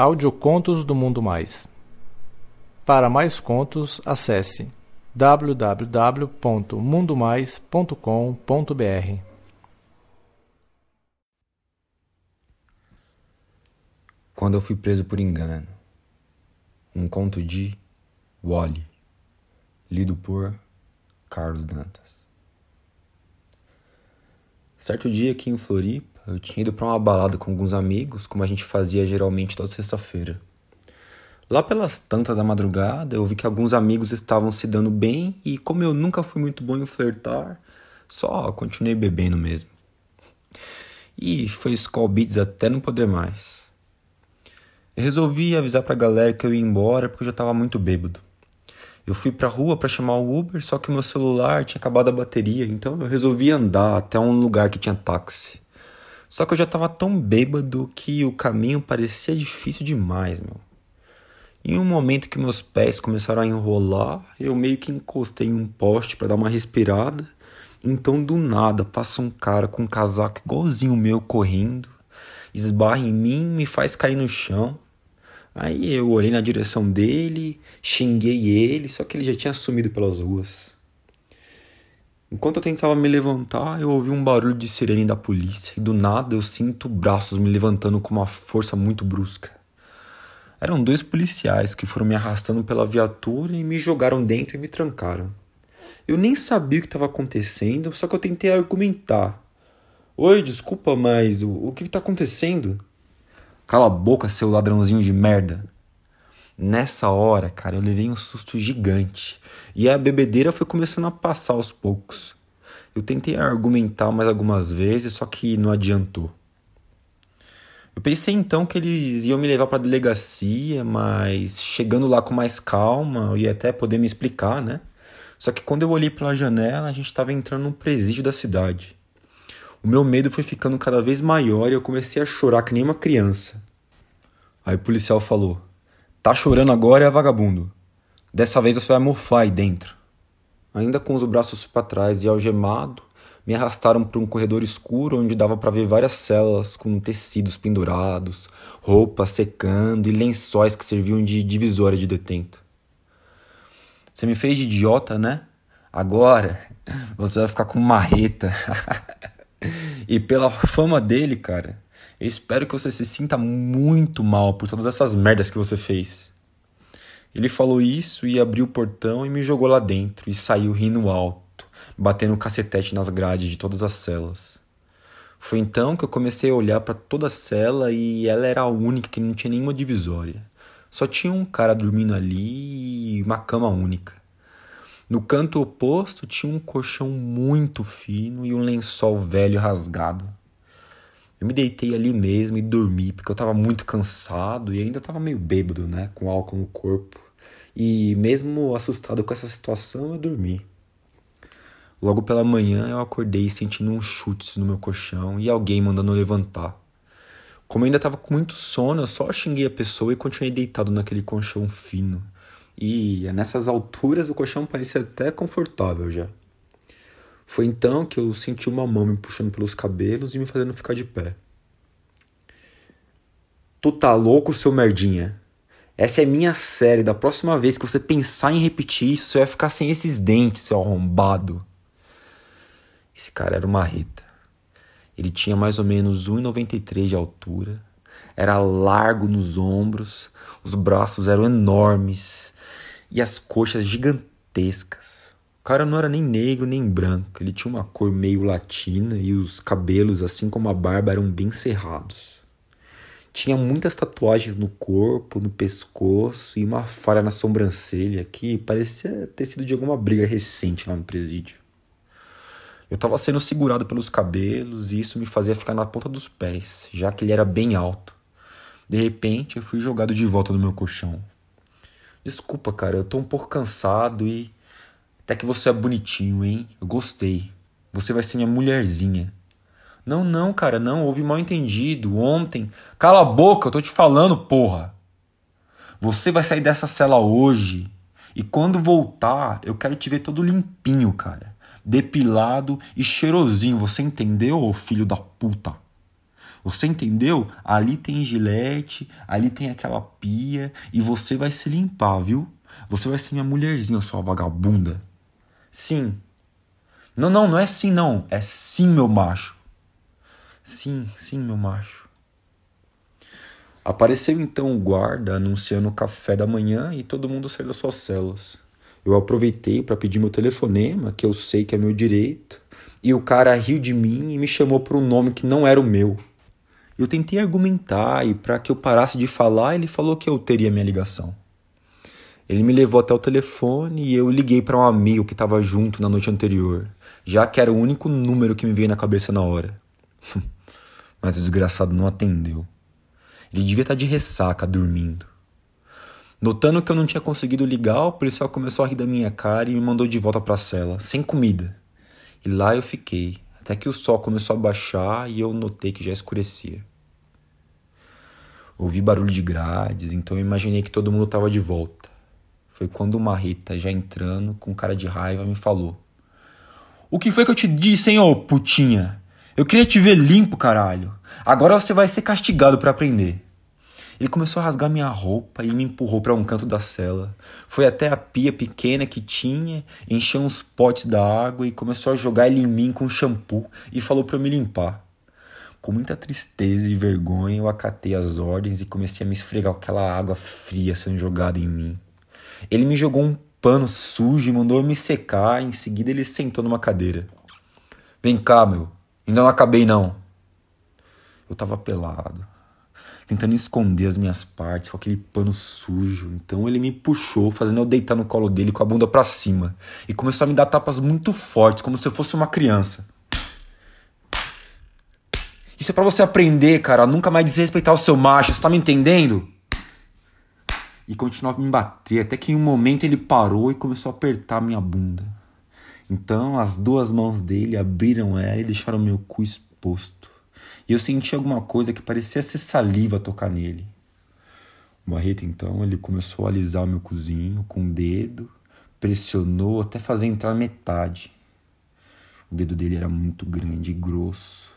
Audiocontos do Mundo Mais. Para mais contos, acesse www.mundomais.com.br. Quando eu fui preso por engano. Um conto de Wally, lido por Carlos Dantas. Certo dia aqui em Floripa, eu tinha ido para uma balada com alguns amigos, como a gente fazia geralmente toda sexta-feira. Lá pelas tantas da madrugada, eu vi que alguns amigos estavam se dando bem e, como eu nunca fui muito bom em flertar, só continuei bebendo mesmo. E foi Skull Beats até não poder mais. Eu resolvi avisar pra galera que eu ia embora porque eu já tava muito bêbado. Eu fui pra rua para chamar o Uber, só que meu celular tinha acabado a bateria, então eu resolvi andar até um lugar que tinha táxi. Só que eu já tava tão bêbado que o caminho parecia difícil demais, meu. Em um momento que meus pés começaram a enrolar, eu meio que encostei em um poste para dar uma respirada. Então, do nada, passa um cara com um casaco igualzinho o meu correndo, esbarra em mim, me faz cair no chão. Aí eu olhei na direção dele, xinguei ele, só que ele já tinha sumido pelas ruas. Enquanto eu tentava me levantar, eu ouvi um barulho de sirene da polícia e do nada eu sinto braços me levantando com uma força muito brusca. Eram dois policiais que foram me arrastando pela viatura e me jogaram dentro e me trancaram. Eu nem sabia o que estava acontecendo, só que eu tentei argumentar. Oi, desculpa, mas o, o que está acontecendo? Cala a boca, seu ladrãozinho de merda. Nessa hora, cara, eu levei um susto gigante e a bebedeira foi começando a passar aos poucos. Eu tentei argumentar mais algumas vezes, só que não adiantou. Eu pensei então que eles iam me levar para a delegacia, mas chegando lá com mais calma, eu ia até poder me explicar, né? Só que quando eu olhei pela janela, a gente estava entrando num presídio da cidade. O meu medo foi ficando cada vez maior e eu comecei a chorar que nem uma criança. Aí o policial falou: Tá chorando agora é vagabundo. Dessa vez você vai mofar aí dentro. Ainda com os braços para trás e algemado, me arrastaram para um corredor escuro onde dava para ver várias celas com tecidos pendurados, roupas secando e lençóis que serviam de divisória de detento. Você me fez de idiota, né? Agora você vai ficar com marreta. e pela fama dele, cara, eu espero que você se sinta muito mal por todas essas merdas que você fez. Ele falou isso e abriu o portão e me jogou lá dentro e saiu rindo alto, batendo o cacetete nas grades de todas as celas. Foi então que eu comecei a olhar para toda a cela e ela era a única que não tinha nenhuma divisória. Só tinha um cara dormindo ali e uma cama única. No canto oposto tinha um colchão muito fino e um lençol velho rasgado. Eu me deitei ali mesmo e dormi, porque eu tava muito cansado e ainda tava meio bêbado, né? Com álcool no corpo. E mesmo assustado com essa situação, eu dormi. Logo pela manhã eu acordei sentindo uns chutes no meu colchão e alguém mandando eu levantar. Como eu ainda tava com muito sono, eu só xinguei a pessoa e continuei deitado naquele colchão fino. E nessas alturas o colchão parecia até confortável já. Foi então que eu senti uma mão me puxando pelos cabelos e me fazendo ficar de pé. Tu tá louco, seu merdinha? Essa é minha série. Da próxima vez que você pensar em repetir isso, você vai ficar sem esses dentes, seu arrombado. Esse cara era uma reta. Ele tinha mais ou menos 1,93 de altura. Era largo nos ombros, os braços eram enormes e as coxas gigantescas. O cara não era nem negro nem branco, ele tinha uma cor meio latina e os cabelos, assim como a barba, eram bem cerrados. Tinha muitas tatuagens no corpo, no pescoço e uma falha na sobrancelha que parecia ter sido de alguma briga recente lá no presídio. Eu estava sendo segurado pelos cabelos e isso me fazia ficar na ponta dos pés, já que ele era bem alto. De repente, eu fui jogado de volta no meu colchão. Desculpa, cara, eu tô um pouco cansado e até que você é bonitinho, hein? Eu gostei. Você vai ser minha mulherzinha. Não, não, cara, não. Houve mal entendido. Ontem. Cala a boca, eu tô te falando, porra. Você vai sair dessa cela hoje. E quando voltar, eu quero te ver todo limpinho, cara. Depilado e cheirosinho. Você entendeu, ô filho da puta? Você entendeu? Ali tem gilete, ali tem aquela pia e você vai se limpar, viu? Você vai ser minha mulherzinha, sua vagabunda. Sim. Não, não, não é sim, não. É sim, meu macho. Sim, sim, meu macho. Apareceu então o guarda anunciando o café da manhã e todo mundo saiu das suas celas. Eu aproveitei para pedir meu telefonema, que eu sei que é meu direito, e o cara riu de mim e me chamou por um nome que não era o meu. Eu tentei argumentar e para que eu parasse de falar, ele falou que eu teria minha ligação. Ele me levou até o telefone e eu liguei para um amigo que estava junto na noite anterior, já que era o único número que me veio na cabeça na hora. Mas o desgraçado não atendeu. Ele devia estar tá de ressaca, dormindo. Notando que eu não tinha conseguido ligar, o policial começou a rir da minha cara e me mandou de volta para a cela, sem comida. E lá eu fiquei, até que o sol começou a baixar e eu notei que já escurecia. Ouvi barulho de grades, então eu imaginei que todo mundo estava de volta. Foi quando o Marrita, já entrando, com cara de raiva, me falou: O que foi que eu te disse, hein, ô putinha? Eu queria te ver limpo, caralho. Agora você vai ser castigado para aprender. Ele começou a rasgar minha roupa e me empurrou para um canto da cela. Foi até a pia pequena que tinha, encheu uns potes da água e começou a jogar ele em mim com shampoo e falou para eu me limpar. Com muita tristeza e vergonha, eu acatei as ordens e comecei a me esfregar aquela água fria sendo jogada em mim. Ele me jogou um pano sujo e mandou me secar. Em seguida, ele sentou numa cadeira. Vem cá, meu. Ainda não acabei, não. Eu tava pelado, tentando esconder as minhas partes com aquele pano sujo. Então ele me puxou, fazendo eu deitar no colo dele com a bunda para cima. E começou a me dar tapas muito fortes, como se eu fosse uma criança. Isso é para você aprender, cara, nunca mais desrespeitar o seu macho, você tá me entendendo? E continuava a me bater, até que em um momento ele parou e começou a apertar minha bunda. Então as duas mãos dele abriram ela e deixaram meu cu exposto. E eu senti alguma coisa que parecia ser saliva tocar nele. O Marreta então ele começou a alisar o meu cozinho com o dedo, pressionou até fazer entrar metade. O dedo dele era muito grande e grosso.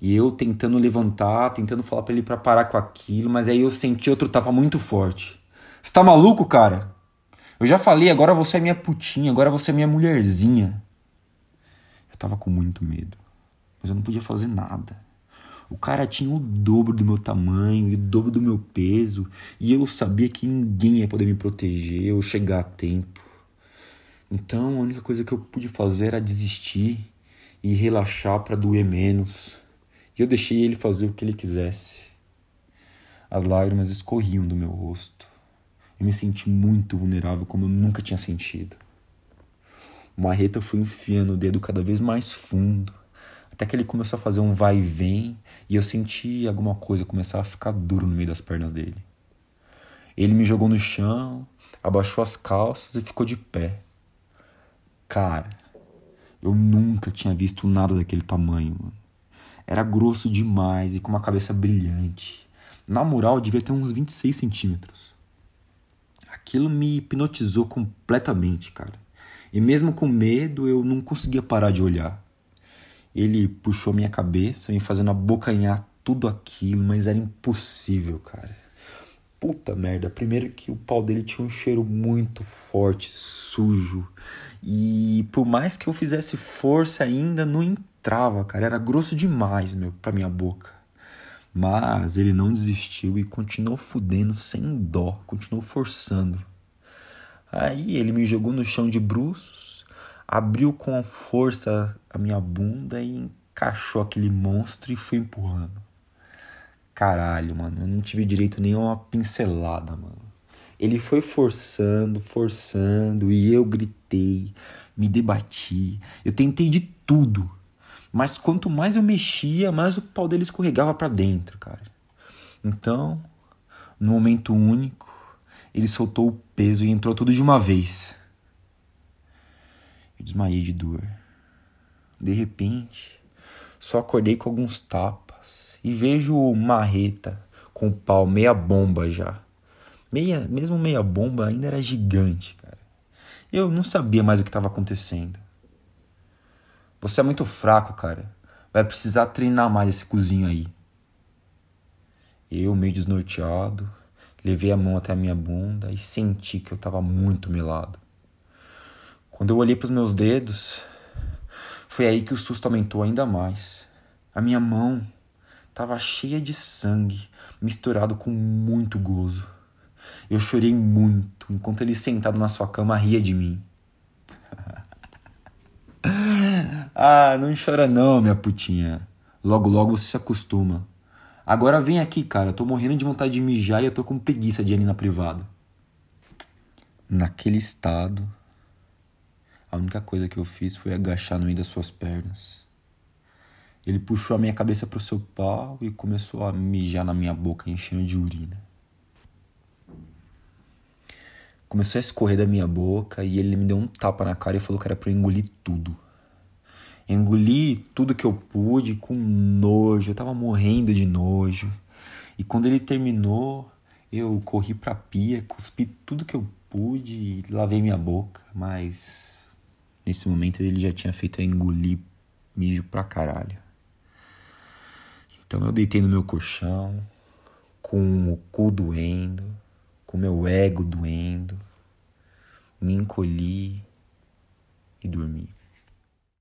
E eu tentando levantar, tentando falar para ele para parar com aquilo, mas aí eu senti outro tapa muito forte. Você tá maluco, cara? Eu já falei, agora você é minha putinha, agora você é minha mulherzinha. Eu tava com muito medo, mas eu não podia fazer nada. O cara tinha o dobro do meu tamanho e o dobro do meu peso, e eu sabia que ninguém ia poder me proteger ou chegar a tempo. Então a única coisa que eu pude fazer era desistir e relaxar para doer menos. E eu deixei ele fazer o que ele quisesse. As lágrimas escorriam do meu rosto. Eu me senti muito vulnerável como eu nunca tinha sentido. O marreta foi enfiando o dedo cada vez mais fundo, até que ele começou a fazer um vai e vem e eu senti alguma coisa começar a ficar duro no meio das pernas dele. Ele me jogou no chão, abaixou as calças e ficou de pé. Cara, eu nunca tinha visto nada daquele tamanho, mano. Era grosso demais e com uma cabeça brilhante. Na moral, devia ter uns 26 centímetros. Aquilo me hipnotizou completamente, cara. E mesmo com medo, eu não conseguia parar de olhar. Ele puxou minha cabeça, me fazendo abocanhar tudo aquilo, mas era impossível, cara. Puta merda. Primeiro que o pau dele tinha um cheiro muito forte, sujo. E por mais que eu fizesse força ainda, não entrava, cara. Era grosso demais, meu, pra minha boca. Mas ele não desistiu e continuou fudendo sem dó, continuou forçando. Aí ele me jogou no chão de bruços, abriu com força a minha bunda e encaixou aquele monstro e foi empurrando. Caralho, mano, eu não tive direito nem a uma pincelada, mano. Ele foi forçando, forçando e eu gritei, me debati. Eu tentei de tudo. Mas quanto mais eu mexia, mais o pau dele escorregava para dentro, cara. Então, no momento único, ele soltou o peso e entrou tudo de uma vez. Eu desmaiei de dor. De repente, só acordei com alguns tapas e vejo o marreta com o pau meia bomba já Meia, mesmo meia bomba ainda era gigante, cara. Eu não sabia mais o que estava acontecendo. Você é muito fraco, cara. Vai precisar treinar mais esse cozinho aí. Eu, meio desnorteado, levei a mão até a minha bunda e senti que eu estava muito melado. Quando eu olhei para os meus dedos, foi aí que o susto aumentou ainda mais. A minha mão estava cheia de sangue, misturado com muito gozo. Eu chorei muito enquanto ele sentado na sua cama ria de mim. Ah, não chora não, minha putinha. Logo, logo você se acostuma. Agora vem aqui, cara. Eu tô morrendo de vontade de mijar e eu tô com preguiça de ir na privada. Naquele estado, a única coisa que eu fiz foi agachar no meio das suas pernas. Ele puxou a minha cabeça pro seu pau e começou a mijar na minha boca, enchendo de urina. Começou a escorrer da minha boca e ele me deu um tapa na cara e falou que era pra eu engolir tudo. Engoli tudo que eu pude com nojo, eu tava morrendo de nojo. E quando ele terminou, eu corri pra pia, cuspi tudo que eu pude e lavei minha boca, mas nesse momento ele já tinha feito eu engolir mijo pra caralho. Então eu deitei no meu colchão, com o cu doendo, com meu ego doendo, me encolhi e dormi.